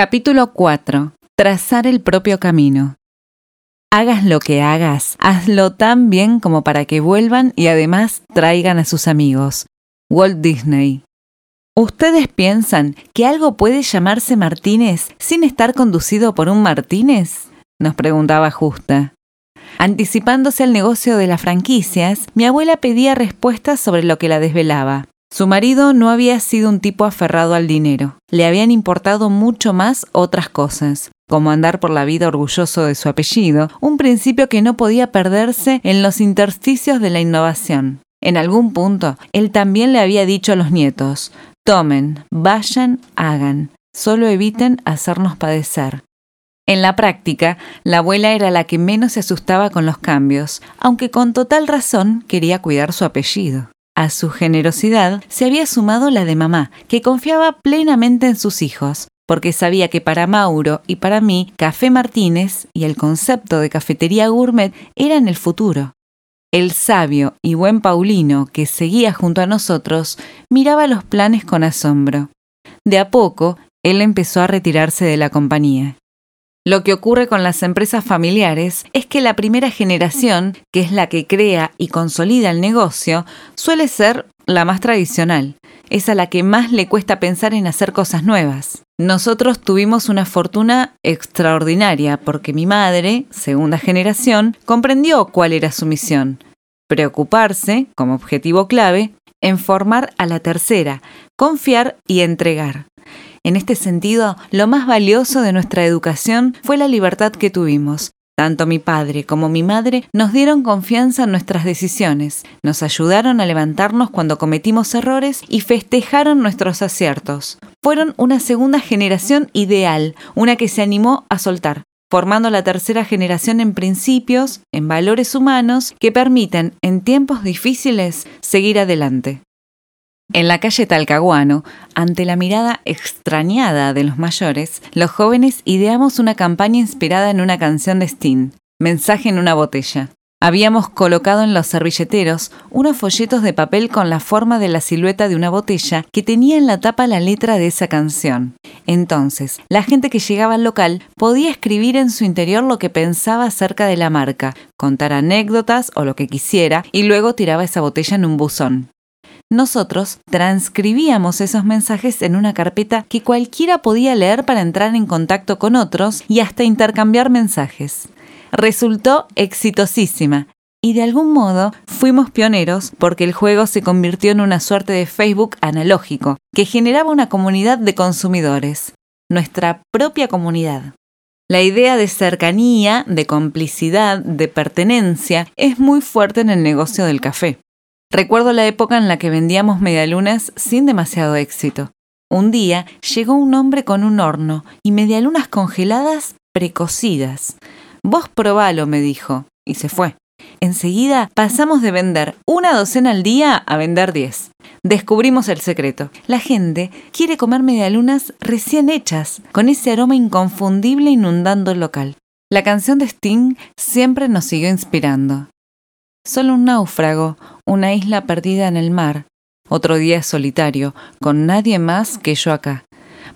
Capítulo 4. Trazar el propio camino. Hagas lo que hagas, hazlo tan bien como para que vuelvan y además traigan a sus amigos. Walt Disney. ¿Ustedes piensan que algo puede llamarse Martínez sin estar conducido por un Martínez? Nos preguntaba Justa. Anticipándose al negocio de las franquicias, mi abuela pedía respuestas sobre lo que la desvelaba. Su marido no había sido un tipo aferrado al dinero. Le habían importado mucho más otras cosas, como andar por la vida orgulloso de su apellido, un principio que no podía perderse en los intersticios de la innovación. En algún punto, él también le había dicho a los nietos, tomen, vayan, hagan, solo eviten hacernos padecer. En la práctica, la abuela era la que menos se asustaba con los cambios, aunque con total razón quería cuidar su apellido. A su generosidad se había sumado la de mamá, que confiaba plenamente en sus hijos, porque sabía que para Mauro y para mí Café Martínez y el concepto de cafetería gourmet eran el futuro. El sabio y buen Paulino, que seguía junto a nosotros, miraba los planes con asombro. De a poco, él empezó a retirarse de la compañía. Lo que ocurre con las empresas familiares es que la primera generación, que es la que crea y consolida el negocio, suele ser la más tradicional. Es a la que más le cuesta pensar en hacer cosas nuevas. Nosotros tuvimos una fortuna extraordinaria porque mi madre, segunda generación, comprendió cuál era su misión. Preocuparse, como objetivo clave, en formar a la tercera, confiar y entregar. En este sentido, lo más valioso de nuestra educación fue la libertad que tuvimos. Tanto mi padre como mi madre nos dieron confianza en nuestras decisiones, nos ayudaron a levantarnos cuando cometimos errores y festejaron nuestros aciertos. Fueron una segunda generación ideal, una que se animó a soltar, formando la tercera generación en principios, en valores humanos que permiten, en tiempos difíciles, seguir adelante. En la calle Talcahuano, ante la mirada extrañada de los mayores, los jóvenes ideamos una campaña inspirada en una canción de Sting, Mensaje en una botella. Habíamos colocado en los servilleteros unos folletos de papel con la forma de la silueta de una botella que tenía en la tapa la letra de esa canción. Entonces, la gente que llegaba al local podía escribir en su interior lo que pensaba acerca de la marca, contar anécdotas o lo que quisiera, y luego tiraba esa botella en un buzón nosotros transcribíamos esos mensajes en una carpeta que cualquiera podía leer para entrar en contacto con otros y hasta intercambiar mensajes. Resultó exitosísima y de algún modo fuimos pioneros porque el juego se convirtió en una suerte de Facebook analógico que generaba una comunidad de consumidores, nuestra propia comunidad. La idea de cercanía, de complicidad, de pertenencia es muy fuerte en el negocio del café. Recuerdo la época en la que vendíamos medialunas sin demasiado éxito. Un día llegó un hombre con un horno y medialunas congeladas precocidas. Vos probalo, me dijo, y se fue. Enseguida pasamos de vender una docena al día a vender diez. Descubrimos el secreto. La gente quiere comer medialunas recién hechas, con ese aroma inconfundible inundando el local. La canción de Sting siempre nos siguió inspirando. Solo un náufrago, una isla perdida en el mar, otro día solitario, con nadie más que yo acá.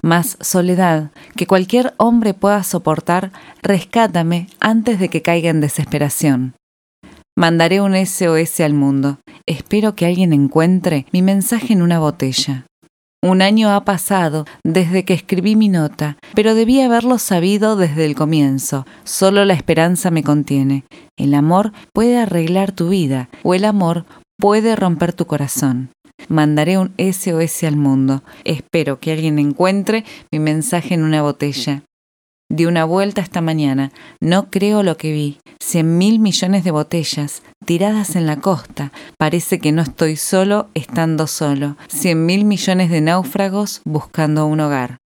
Más soledad que cualquier hombre pueda soportar, rescátame antes de que caiga en desesperación. Mandaré un SOS al mundo. Espero que alguien encuentre mi mensaje en una botella. Un año ha pasado desde que escribí mi nota, pero debí haberlo sabido desde el comienzo. Solo la esperanza me contiene. El amor puede arreglar tu vida o el amor puede romper tu corazón. Mandaré un SOS al mundo. Espero que alguien encuentre mi mensaje en una botella. Di una vuelta esta mañana. No creo lo que vi. Cien mil millones de botellas tiradas en la costa. Parece que no estoy solo estando solo. Cien mil millones de náufragos buscando un hogar.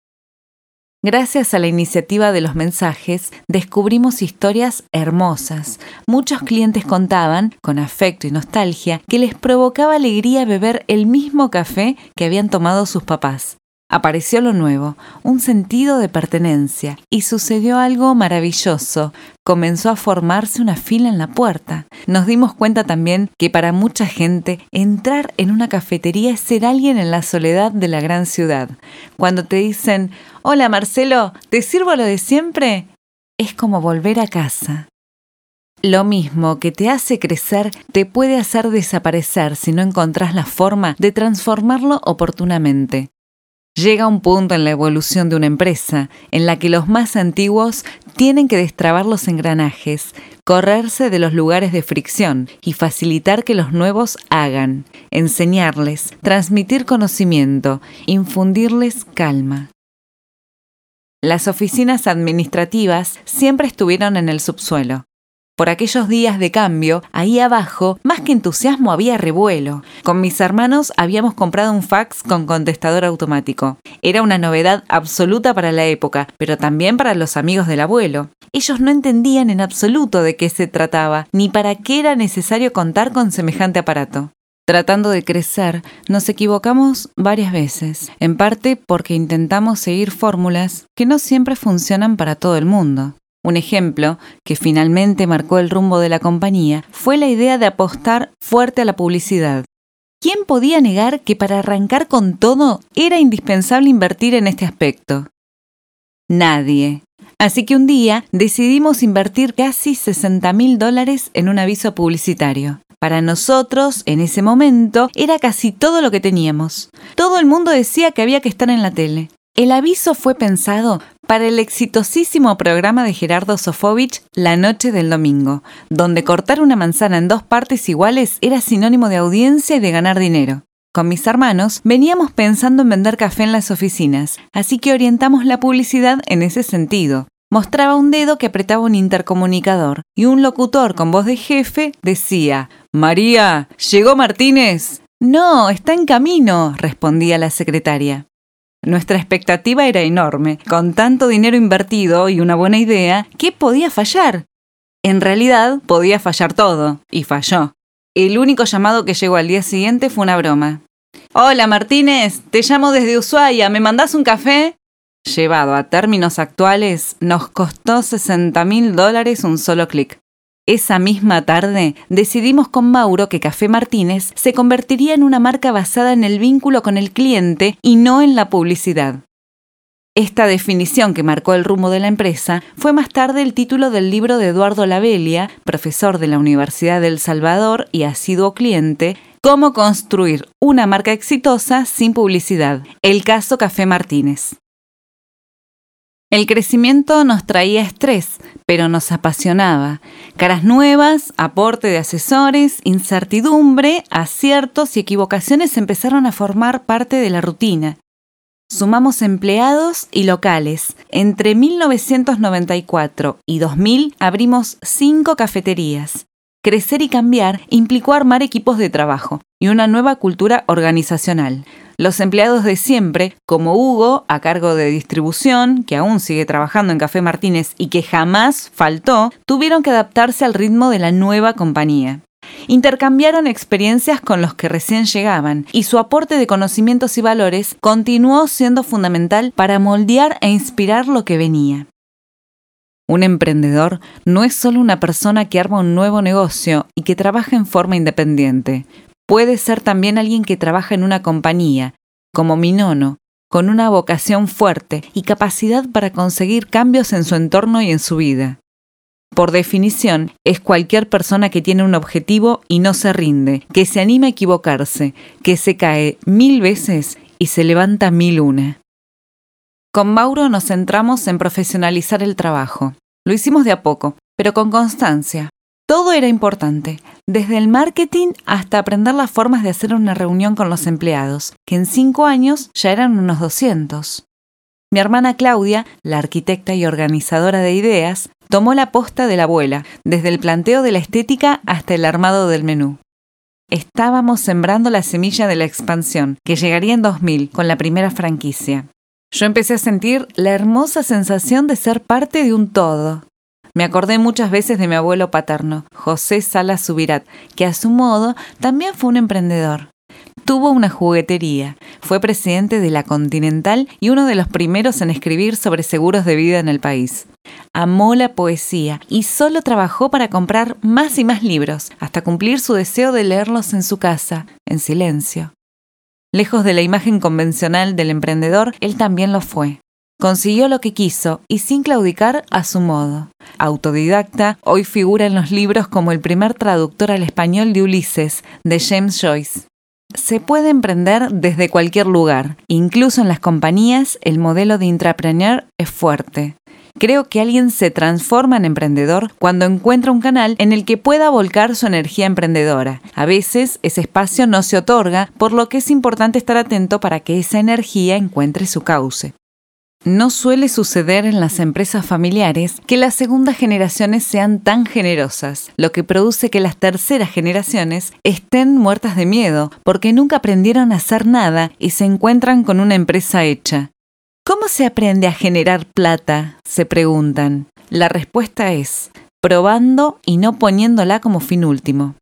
Gracias a la iniciativa de los mensajes, descubrimos historias hermosas. Muchos clientes contaban, con afecto y nostalgia, que les provocaba alegría beber el mismo café que habían tomado sus papás. Apareció lo nuevo, un sentido de pertenencia, y sucedió algo maravilloso. Comenzó a formarse una fila en la puerta. Nos dimos cuenta también que para mucha gente entrar en una cafetería es ser alguien en la soledad de la gran ciudad. Cuando te dicen, hola Marcelo, ¿te sirvo lo de siempre? Es como volver a casa. Lo mismo que te hace crecer te puede hacer desaparecer si no encontrás la forma de transformarlo oportunamente. Llega un punto en la evolución de una empresa en la que los más antiguos tienen que destrabar los engranajes, correrse de los lugares de fricción y facilitar que los nuevos hagan, enseñarles, transmitir conocimiento, infundirles calma. Las oficinas administrativas siempre estuvieron en el subsuelo. Por aquellos días de cambio, ahí abajo, más que entusiasmo había revuelo. Con mis hermanos habíamos comprado un fax con contestador automático. Era una novedad absoluta para la época, pero también para los amigos del abuelo. Ellos no entendían en absoluto de qué se trataba, ni para qué era necesario contar con semejante aparato. Tratando de crecer, nos equivocamos varias veces, en parte porque intentamos seguir fórmulas que no siempre funcionan para todo el mundo. Un ejemplo, que finalmente marcó el rumbo de la compañía, fue la idea de apostar fuerte a la publicidad. ¿Quién podía negar que para arrancar con todo era indispensable invertir en este aspecto? Nadie. Así que un día decidimos invertir casi 60 mil dólares en un aviso publicitario. Para nosotros, en ese momento, era casi todo lo que teníamos. Todo el mundo decía que había que estar en la tele. El aviso fue pensado para el exitosísimo programa de Gerardo Sofovich La Noche del Domingo, donde cortar una manzana en dos partes iguales era sinónimo de audiencia y de ganar dinero. Con mis hermanos veníamos pensando en vender café en las oficinas, así que orientamos la publicidad en ese sentido. Mostraba un dedo que apretaba un intercomunicador y un locutor con voz de jefe decía, María, ¿llegó Martínez? No, está en camino, respondía la secretaria. Nuestra expectativa era enorme. Con tanto dinero invertido y una buena idea, ¿qué podía fallar? En realidad, podía fallar todo, y falló. El único llamado que llegó al día siguiente fue una broma. Hola Martínez, te llamo desde Ushuaia, ¿me mandás un café? Llevado a términos actuales, nos costó 60 mil dólares un solo clic. Esa misma tarde decidimos con Mauro que Café Martínez se convertiría en una marca basada en el vínculo con el cliente y no en la publicidad. Esta definición que marcó el rumbo de la empresa fue más tarde el título del libro de Eduardo Lavelia, profesor de la Universidad del Salvador y asiduo cliente, Cómo construir una marca exitosa sin publicidad. El caso Café Martínez. El crecimiento nos traía estrés, pero nos apasionaba. Caras nuevas, aporte de asesores, incertidumbre, aciertos y equivocaciones empezaron a formar parte de la rutina. Sumamos empleados y locales. Entre 1994 y 2000 abrimos cinco cafeterías. Crecer y cambiar implicó armar equipos de trabajo y una nueva cultura organizacional. Los empleados de siempre, como Hugo, a cargo de distribución, que aún sigue trabajando en Café Martínez y que jamás faltó, tuvieron que adaptarse al ritmo de la nueva compañía. Intercambiaron experiencias con los que recién llegaban y su aporte de conocimientos y valores continuó siendo fundamental para moldear e inspirar lo que venía. Un emprendedor no es solo una persona que arma un nuevo negocio y que trabaja en forma independiente. Puede ser también alguien que trabaja en una compañía, como mi nono, con una vocación fuerte y capacidad para conseguir cambios en su entorno y en su vida. Por definición, es cualquier persona que tiene un objetivo y no se rinde, que se anima a equivocarse, que se cae mil veces y se levanta mil una. Con Mauro nos centramos en profesionalizar el trabajo. Lo hicimos de a poco, pero con constancia. Todo era importante, desde el marketing hasta aprender las formas de hacer una reunión con los empleados, que en cinco años ya eran unos 200. Mi hermana Claudia, la arquitecta y organizadora de ideas, tomó la posta de la abuela, desde el planteo de la estética hasta el armado del menú. Estábamos sembrando la semilla de la expansión, que llegaría en 2000 con la primera franquicia. Yo empecé a sentir la hermosa sensación de ser parte de un todo, me acordé muchas veces de mi abuelo paterno, José Sala Subirat, que a su modo también fue un emprendedor. Tuvo una juguetería, fue presidente de la Continental y uno de los primeros en escribir sobre seguros de vida en el país. Amó la poesía y solo trabajó para comprar más y más libros, hasta cumplir su deseo de leerlos en su casa, en silencio. Lejos de la imagen convencional del emprendedor, él también lo fue. Consiguió lo que quiso y sin claudicar a su modo. Autodidacta, hoy figura en los libros como el primer traductor al español de Ulises, de James Joyce. Se puede emprender desde cualquier lugar, incluso en las compañías el modelo de intrapreneur es fuerte. Creo que alguien se transforma en emprendedor cuando encuentra un canal en el que pueda volcar su energía emprendedora. A veces ese espacio no se otorga, por lo que es importante estar atento para que esa energía encuentre su cauce. No suele suceder en las empresas familiares que las segundas generaciones sean tan generosas, lo que produce que las terceras generaciones estén muertas de miedo porque nunca aprendieron a hacer nada y se encuentran con una empresa hecha. ¿Cómo se aprende a generar plata? se preguntan. La respuesta es probando y no poniéndola como fin último.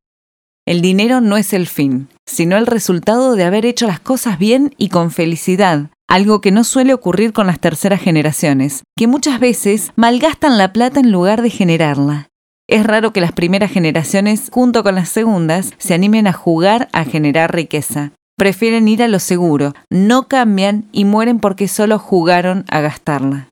El dinero no es el fin, sino el resultado de haber hecho las cosas bien y con felicidad, algo que no suele ocurrir con las terceras generaciones, que muchas veces malgastan la plata en lugar de generarla. Es raro que las primeras generaciones, junto con las segundas, se animen a jugar a generar riqueza. Prefieren ir a lo seguro, no cambian y mueren porque solo jugaron a gastarla.